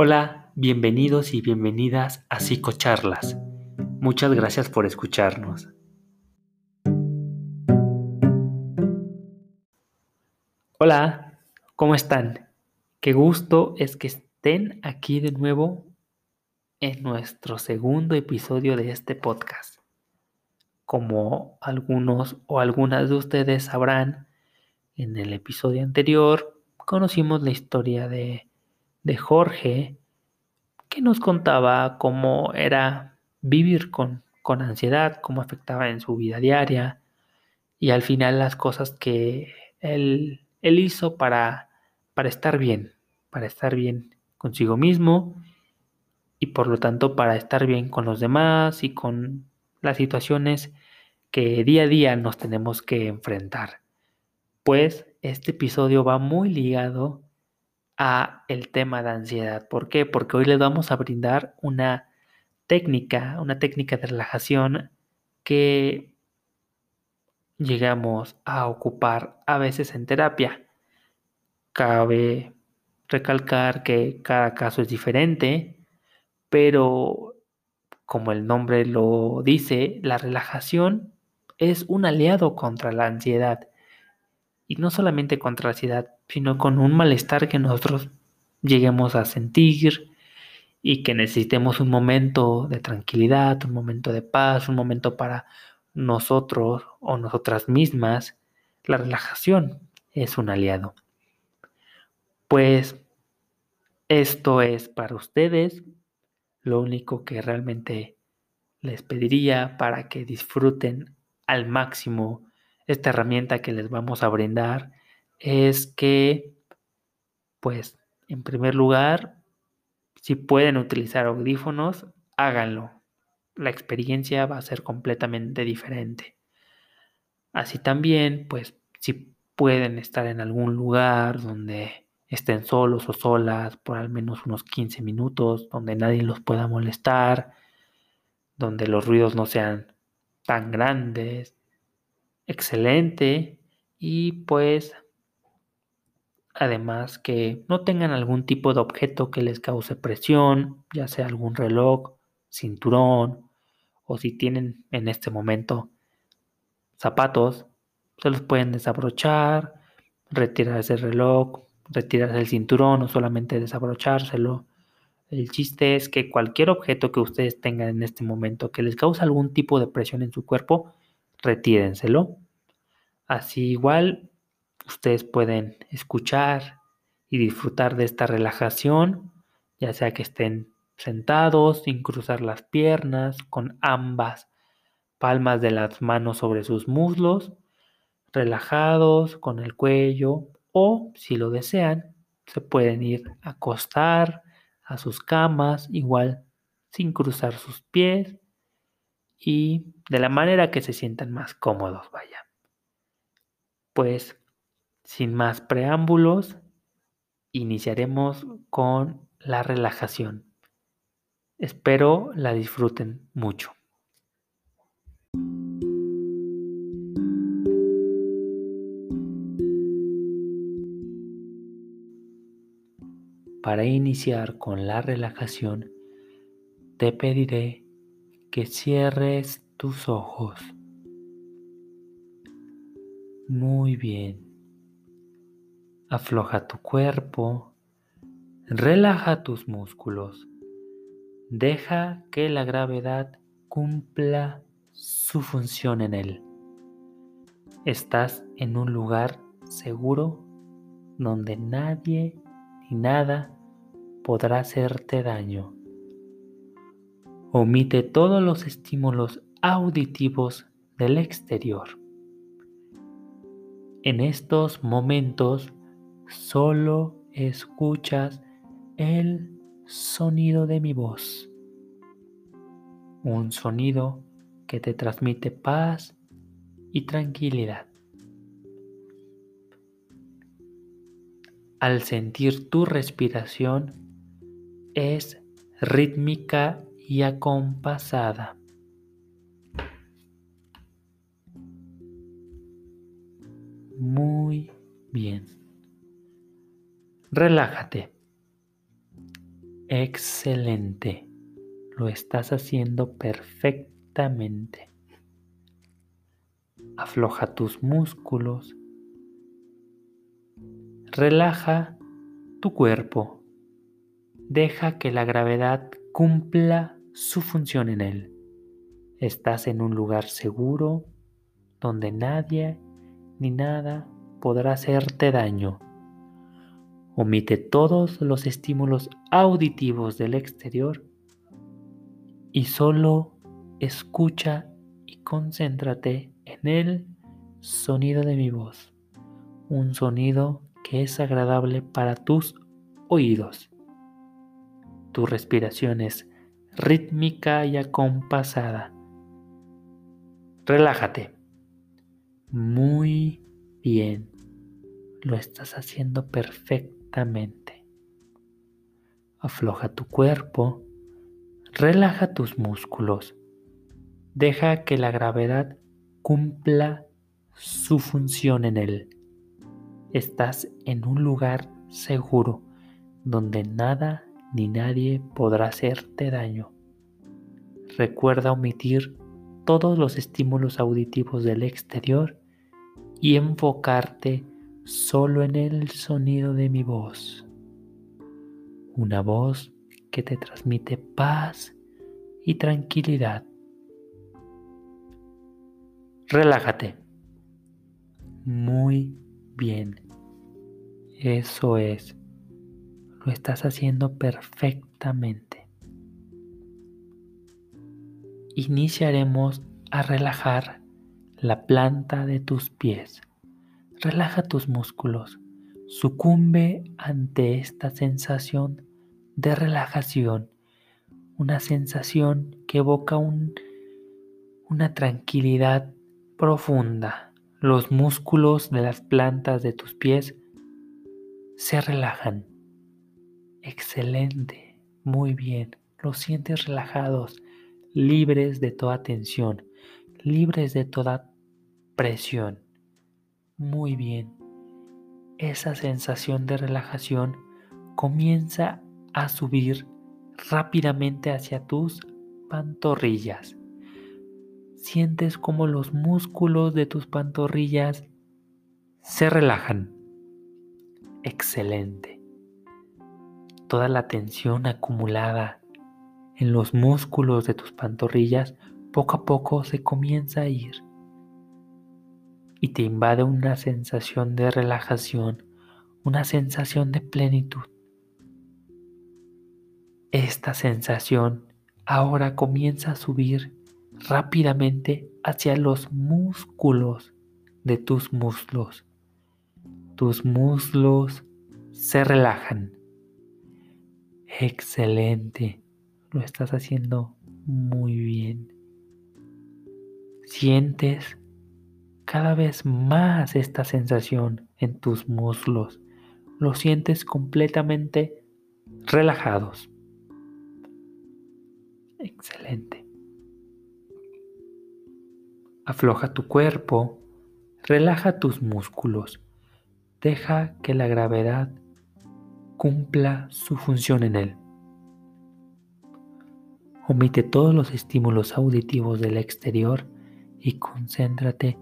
Hola, bienvenidos y bienvenidas a Psicocharlas. Muchas gracias por escucharnos. Hola, ¿cómo están? Qué gusto es que estén aquí de nuevo en nuestro segundo episodio de este podcast. Como algunos o algunas de ustedes sabrán, en el episodio anterior conocimos la historia de de Jorge, que nos contaba cómo era vivir con, con ansiedad, cómo afectaba en su vida diaria y al final las cosas que él, él hizo para, para estar bien, para estar bien consigo mismo y por lo tanto para estar bien con los demás y con las situaciones que día a día nos tenemos que enfrentar. Pues este episodio va muy ligado a el tema de ansiedad. ¿Por qué? Porque hoy les vamos a brindar una técnica, una técnica de relajación que llegamos a ocupar a veces en terapia. Cabe recalcar que cada caso es diferente, pero como el nombre lo dice, la relajación es un aliado contra la ansiedad. Y no solamente contra la ansiedad, sino con un malestar que nosotros lleguemos a sentir y que necesitemos un momento de tranquilidad, un momento de paz, un momento para nosotros o nosotras mismas. La relajación es un aliado. Pues esto es para ustedes. Lo único que realmente les pediría para que disfruten al máximo esta herramienta que les vamos a brindar es que, pues, en primer lugar, si pueden utilizar audífonos, háganlo. La experiencia va a ser completamente diferente. Así también, pues, si pueden estar en algún lugar donde estén solos o solas por al menos unos 15 minutos, donde nadie los pueda molestar, donde los ruidos no sean tan grandes, excelente y pues además que no tengan algún tipo de objeto que les cause presión, ya sea algún reloj, cinturón o si tienen en este momento zapatos, se los pueden desabrochar, retirarse el reloj, retirarse el cinturón o solamente desabrochárselo. El chiste es que cualquier objeto que ustedes tengan en este momento que les cause algún tipo de presión en su cuerpo, retírenselo. Así igual ustedes pueden escuchar y disfrutar de esta relajación, ya sea que estén sentados sin cruzar las piernas, con ambas palmas de las manos sobre sus muslos, relajados con el cuello o, si lo desean, se pueden ir a acostar a sus camas, igual sin cruzar sus pies y de la manera que se sientan más cómodos, vaya. Pues sin más preámbulos, iniciaremos con la relajación. Espero la disfruten mucho. Para iniciar con la relajación, te pediré que cierres tus ojos. Muy bien. Afloja tu cuerpo. Relaja tus músculos. Deja que la gravedad cumpla su función en él. Estás en un lugar seguro donde nadie ni nada podrá hacerte daño. Omite todos los estímulos auditivos del exterior. En estos momentos solo escuchas el sonido de mi voz. Un sonido que te transmite paz y tranquilidad. Al sentir tu respiración es rítmica y acompasada. Muy bien. Relájate. Excelente. Lo estás haciendo perfectamente. Afloja tus músculos. Relaja tu cuerpo. Deja que la gravedad cumpla su función en él. Estás en un lugar seguro donde nadie ni nada podrá hacerte daño. Omite todos los estímulos auditivos del exterior y solo escucha y concéntrate en el sonido de mi voz, un sonido que es agradable para tus oídos. Tu respiración es rítmica y acompasada. Relájate. Muy bien. Lo estás haciendo perfecto Afloja tu cuerpo, relaja tus músculos, deja que la gravedad cumpla su función en él. Estás en un lugar seguro donde nada ni nadie podrá hacerte daño. Recuerda omitir todos los estímulos auditivos del exterior y enfocarte solo en el sonido de mi voz. Una voz que te transmite paz y tranquilidad. Relájate. Muy bien. Eso es. Lo estás haciendo perfectamente. Iniciaremos a relajar la planta de tus pies. Relaja tus músculos. Sucumbe ante esta sensación de relajación. Una sensación que evoca una tranquilidad profunda. Los músculos de las plantas de tus pies se relajan. Excelente. Muy bien. Los sientes relajados, libres de toda tensión, libres de toda presión. Muy bien. Esa sensación de relajación comienza a subir rápidamente hacia tus pantorrillas. Sientes como los músculos de tus pantorrillas se relajan. Excelente. Toda la tensión acumulada en los músculos de tus pantorrillas poco a poco se comienza a ir y te invade una sensación de relajación, una sensación de plenitud. Esta sensación ahora comienza a subir rápidamente hacia los músculos de tus muslos. Tus muslos se relajan. Excelente. Lo estás haciendo muy bien. Sientes cada vez más esta sensación en tus muslos. Los sientes completamente relajados. Excelente. Afloja tu cuerpo, relaja tus músculos, deja que la gravedad cumpla su función en él. Omite todos los estímulos auditivos del exterior y concéntrate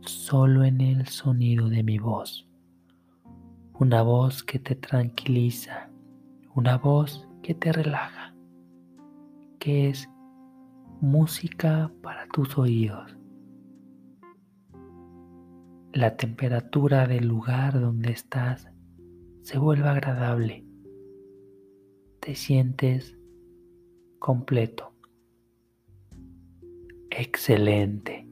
solo en el sonido de mi voz. Una voz que te tranquiliza, una voz que te relaja, que es música para tus oídos. La temperatura del lugar donde estás se vuelve agradable. Te sientes completo. Excelente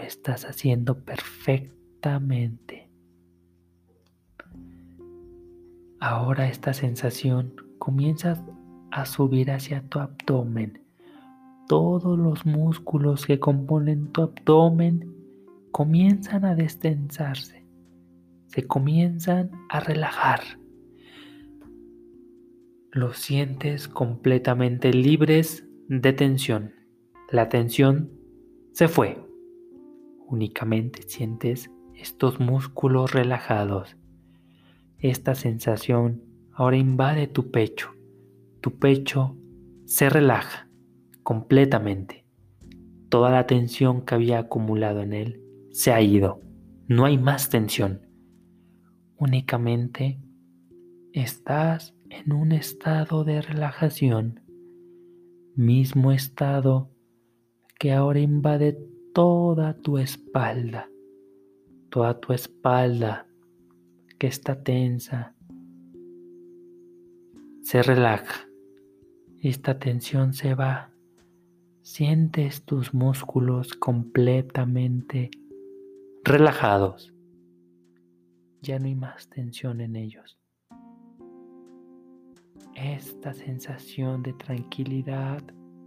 estás haciendo perfectamente. Ahora esta sensación comienza a subir hacia tu abdomen. Todos los músculos que componen tu abdomen comienzan a destensarse, se comienzan a relajar. Los sientes completamente libres de tensión. La tensión se fue. Únicamente sientes estos músculos relajados. Esta sensación ahora invade tu pecho, Tu pecho se relaja completamente. Toda la tensión que había acumulado en él se ha ido. No hay más tensión. Únicamente estás en un estado de relajación, mismo estado que ahora invade toda tu espalda, toda tu espalda que está tensa, se relaja. Esta tensión se va. Sientes tus músculos completamente relajados. Ya no hay más tensión en ellos. Esta sensación de tranquilidad,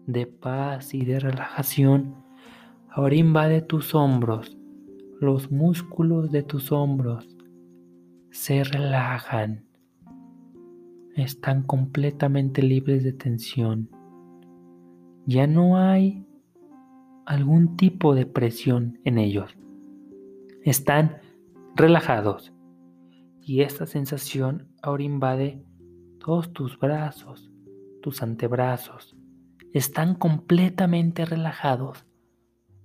de paz y de relajación ahora invade tus hombros. Los músculos de tus hombros se relajan. Están completamente libres de tensión. Ya no hay algún tipo de presión en ellos. Están relajados. Y esta sensación ahora invade todos tus brazos, tus antebrazos. Están completamente relajados.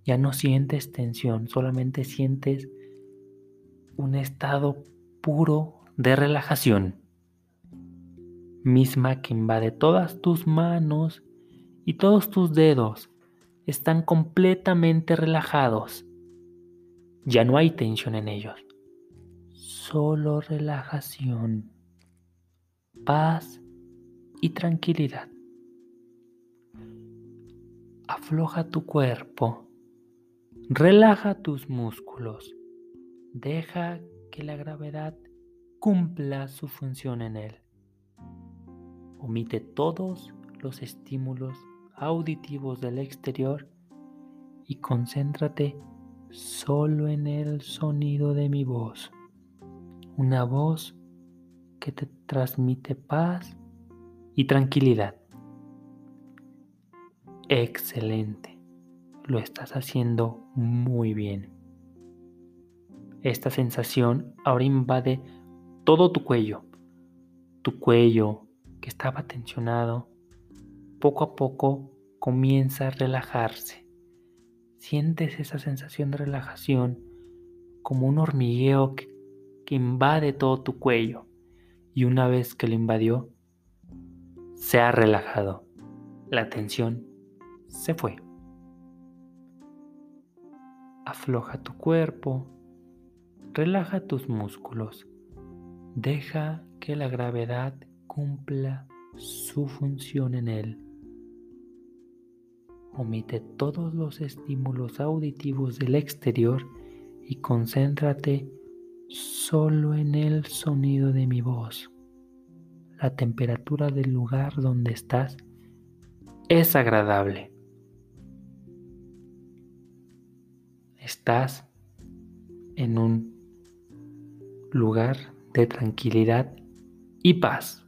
Ya no sientes tensión, solamente sientes un estado puro de relajación, misma que invade todas tus manos y todos tus dedos. Están completamente relajados. Ya no hay tensión en ellos. Solo relajación, paz y tranquilidad. Afloja tu cuerpo. Relaja tus músculos. Deja que la gravedad cumpla su función en él. Omite todos los estímulos auditivos del exterior y concéntrate solo en el sonido de mi voz. Una voz que te transmite paz y tranquilidad. Excelente. Lo estás haciendo muy bien. Esta sensación ahora invade todo tu cuello. Tu cuello que estaba tensionado, poco a poco comienza a relajarse. Sientes esa sensación de relajación como un hormigueo que, invade todo tu cuello. Y una vez que lo invadió, se ha relajado. La tensión se fue. Afloja tu cuerpo Relaja tus músculos. Deja que la gravedad cumpla su función en él. Omite todos los estímulos auditivos del exterior y concéntrate solo en el sonido de mi voz. La temperatura del lugar donde estás es agradable. Estás en un lugar de tranquilidad y paz.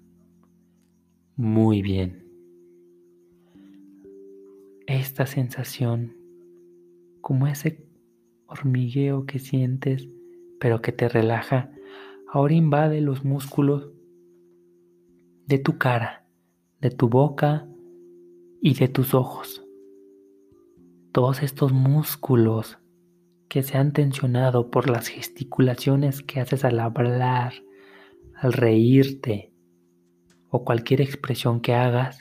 Muy bien. Esta sensación, como ese hormigueo que sientes, pero que te relaja, ahora invade los músculos de tu cara, de tu boca y de tus ojos. Todos estos músculos que se han tensionado por las gesticulaciones que haces al hablar, al reírte o cualquier expresión que hagas,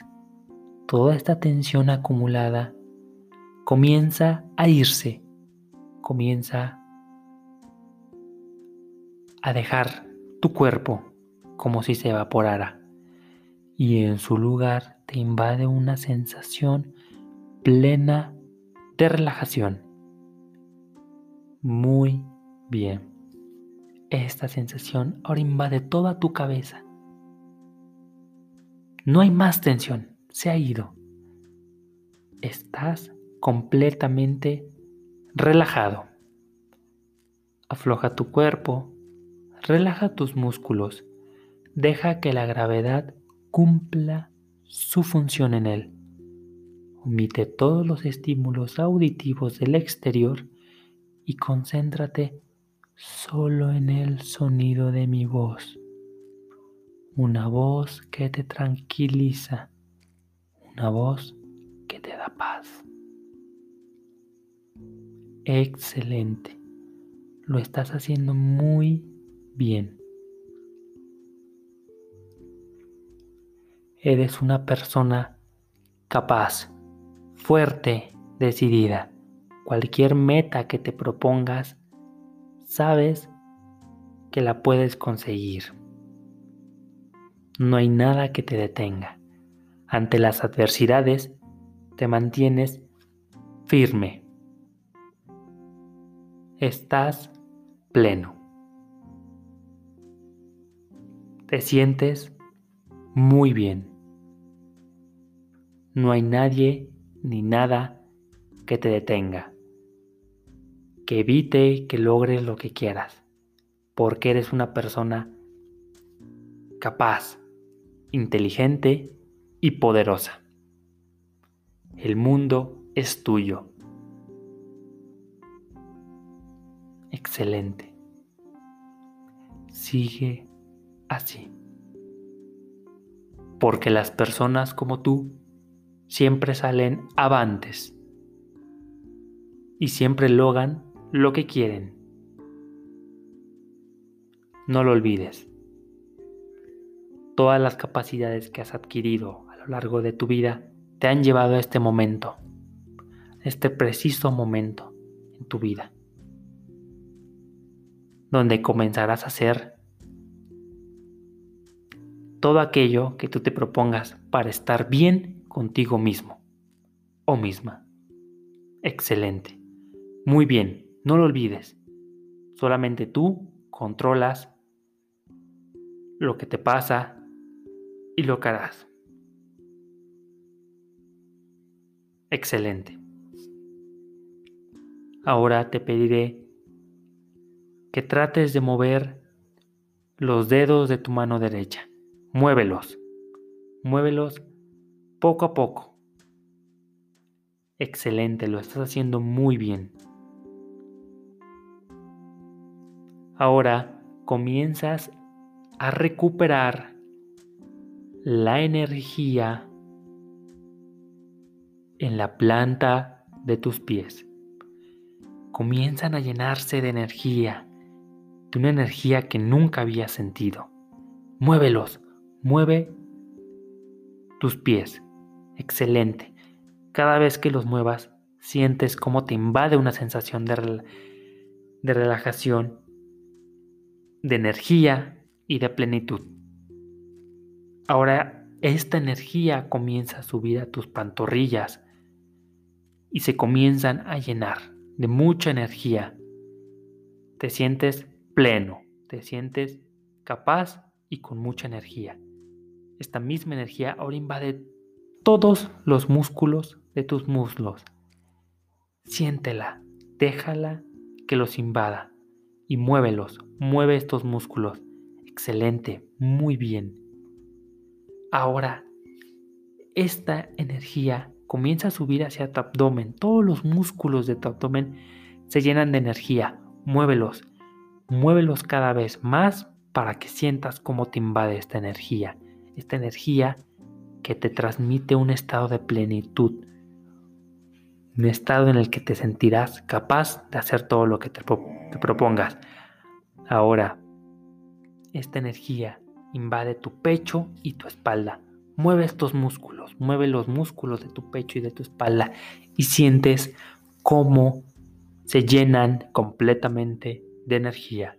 toda esta tensión acumulada comienza a irse, comienza a dejar tu cuerpo como si se evaporara y en su lugar te invade una sensación plena de relajación muy bien. Esta sensación ahora invade toda tu cabeza. No hay más tensión, se ha ido. Estás completamente relajado. Afloja tu cuerpo, relaja tus músculos, deja que la gravedad cumpla su función en él. Omite todos los estímulos auditivos del exterior y concéntrate solo en el sonido de mi voz. una voz que te tranquiliza, una voz que te da paz. Excelente. Lo estás haciendo muy bien. Eres una persona capaz, fuerte, decidida. Cualquier meta que te propongas, sabes que la puedes conseguir. No hay nada que te detenga. Ante las adversidades, te mantienes firme. Estás pleno. Te sientes muy bien. No hay nadie ni nada que te detenga, que evite que logres lo que quieras, porque eres una persona capaz, inteligente y poderosa. El mundo es tuyo. Excelente. Sigue así. Porque las personas como tú siempre salen avantes y siempre logran lo que quieren. No lo olvides todas las capacidades que has adquirido a lo largo de tu vida te han llevado a este momento, este preciso momento en tu vida, donde comenzarás a hacer todo aquello que tú te propongas para estar bien contigo mismo o misma. Excelente. Muy bien, no lo olvides. Solamente tú controlas lo que te pasa, y lo harás. Excelente. Ahora te pediré que trates de mover los dedos de tu mano derecha. Muévelos. Muévelos poco a poco. Excelente, lo estás haciendo muy bien. Ahora comienzas a recuperar la energía en la planta de tus pies. Comienzan a llenarse de energía, de una energía que nunca había sentido. Muévelos, mueve tus pies. Excelente. Cada vez que los muevas, sientes cómo te invade una sensación de, de relajación, de energía y de plenitud. Ahora esta energía comienza a subir a tus pantorrillas y se comienzan a llenar de mucha energía. Te sientes pleno, te sientes capaz y con mucha energía. Esta misma energía ahora invade todos los músculos de tus muslos. Siéntela, déjala que los invada y muévelos, mueve estos músculos. Excelente, muy bien. Ahora, esta energía comienza a subir hacia tu abdomen. Todos los músculos de tu abdomen se llenan de energía. Muévelos, muévelos cada vez más para que sientas cómo te invade esta energía. Esta energía que te transmite un estado de plenitud. Un estado en el que te sentirás capaz de hacer todo lo que te, propongas. Ahora, esta energía invade tu pecho y tu espalda. Mueve estos músculos, mueve los músculos de tu pecho y de tu espalda y sientes cómo se llenan completamente de energía.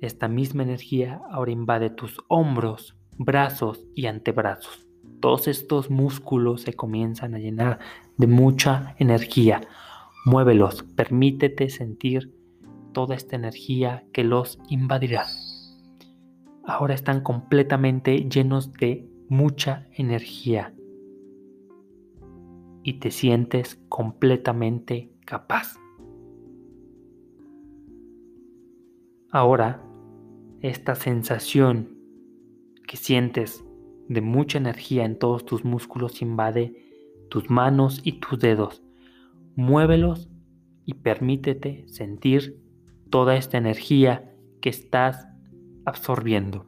Esta misma energía ahora invade tus hombros, brazos y antebrazos. Todos estos músculos se comienzan a llenar de mucha energía. Muévelos, permítete sentir toda esta energía que los invadirá ahora están completamente llenos de mucha energía y te sientes completamente capaz. Ahora, esta sensación que sientes de mucha energía en todos tus músculos invade tus manos y tus dedos. Muévelos y permítete sentir toda esta energía que estás absorbiendo.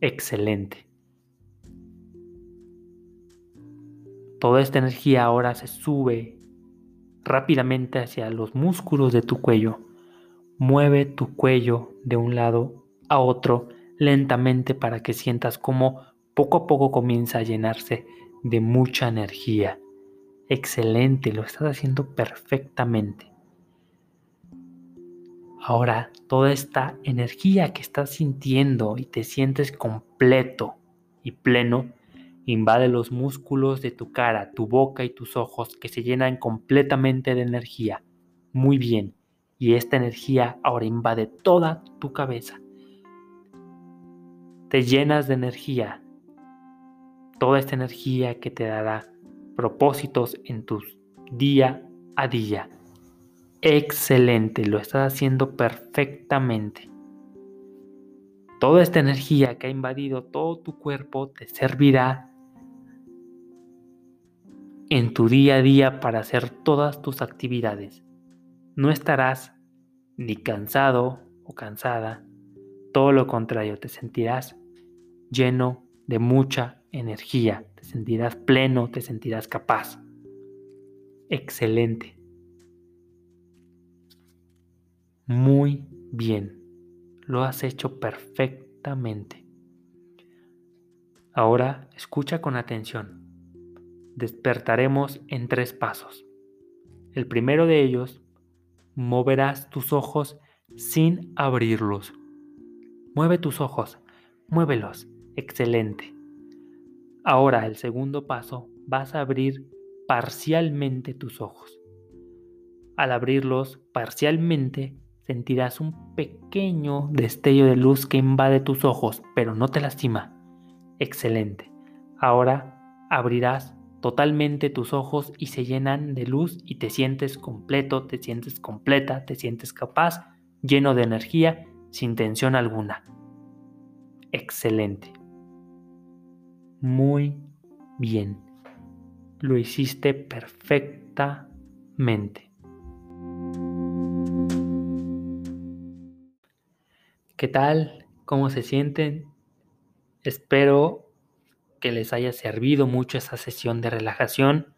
Excelente. Toda esta energía ahora se sube rápidamente hacia los músculos de tu cuello. Mueve tu cuello de un lado a otro lentamente para que sientas cómo poco a poco comienza a llenarse de mucha energía. Excelente, lo estás haciendo perfectamente. Ahora, toda esta energía que estás sintiendo y te sientes completo y pleno, invade los músculos de tu cara, tu boca y tus ojos que se llenan completamente de energía. Muy bien. Y esta energía ahora invade toda tu cabeza. Te llenas de energía. Toda esta energía que te dará propósitos en tu día a día. Excelente, lo estás haciendo perfectamente. Toda esta energía que ha invadido todo tu cuerpo te servirá en tu día a día para hacer todas tus actividades. No estarás ni cansado o cansada, todo lo contrario, te sentirás lleno de mucha energía, te sentirás pleno, te sentirás capaz. Excelente. Muy bien. Lo has hecho perfectamente. Ahora escucha con atención. Despertaremos en tres pasos. El primero de ellos, moverás tus ojos sin abrirlos. Mueve tus ojos, muévelos. Excelente. Ahora el segundo paso, vas a abrir parcialmente tus ojos. Al abrirlos parcialmente, sentirás un pequeño destello de luz que invade tus ojos, pero no te lastima. Excelente. Ahora abrirás totalmente tus ojos y se llenan de luz y te sientes completo, te sientes completa, te sientes capaz, lleno de energía, sin tensión alguna. Excelente. Muy bien. Lo hiciste perfectamente. ¿Qué tal? ¿Cómo se sienten? Espero que les haya servido mucho esa sesión de relajación.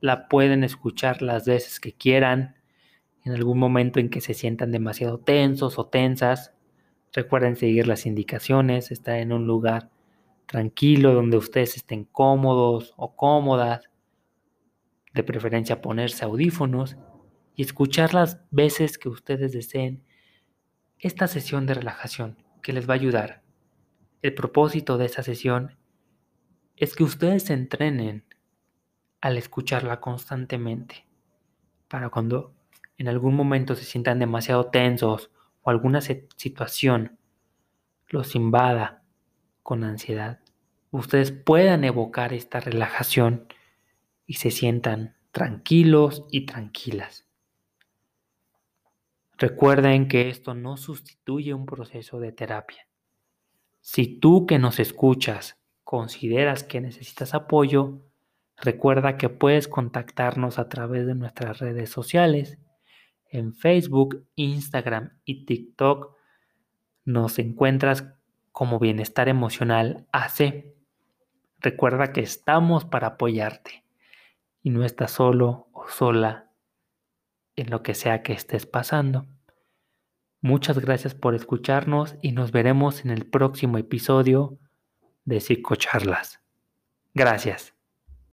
La pueden escuchar las veces que quieran. En algún momento en que se sientan demasiado tensos o tensas, recuerden seguir las indicaciones, estar en un lugar tranquilo donde ustedes estén cómodos o cómodas. De preferencia ponerse audífonos y escuchar las veces que ustedes deseen esta sesión de relajación que les va a ayudar. El propósito de esta sesión es que ustedes se entrenen al escucharla constantemente para cuando en algún momento se sientan demasiado tensos o alguna situación los invada con ansiedad, ustedes puedan evocar esta relajación y se sientan tranquilos y tranquilas. Recuerden que esto no sustituye un proceso de terapia. Si tú que nos escuchas consideras que necesitas apoyo, recuerda que puedes contactarnos a través de nuestras redes sociales. En Facebook, Instagram y TikTok nos encuentras como Bienestar Emocional AC. Recuerda que estamos para apoyarte y no estás solo o sola en lo que sea que estés pasando. Muchas gracias por escucharnos y nos veremos en el próximo episodio de Psicocharlas. Gracias.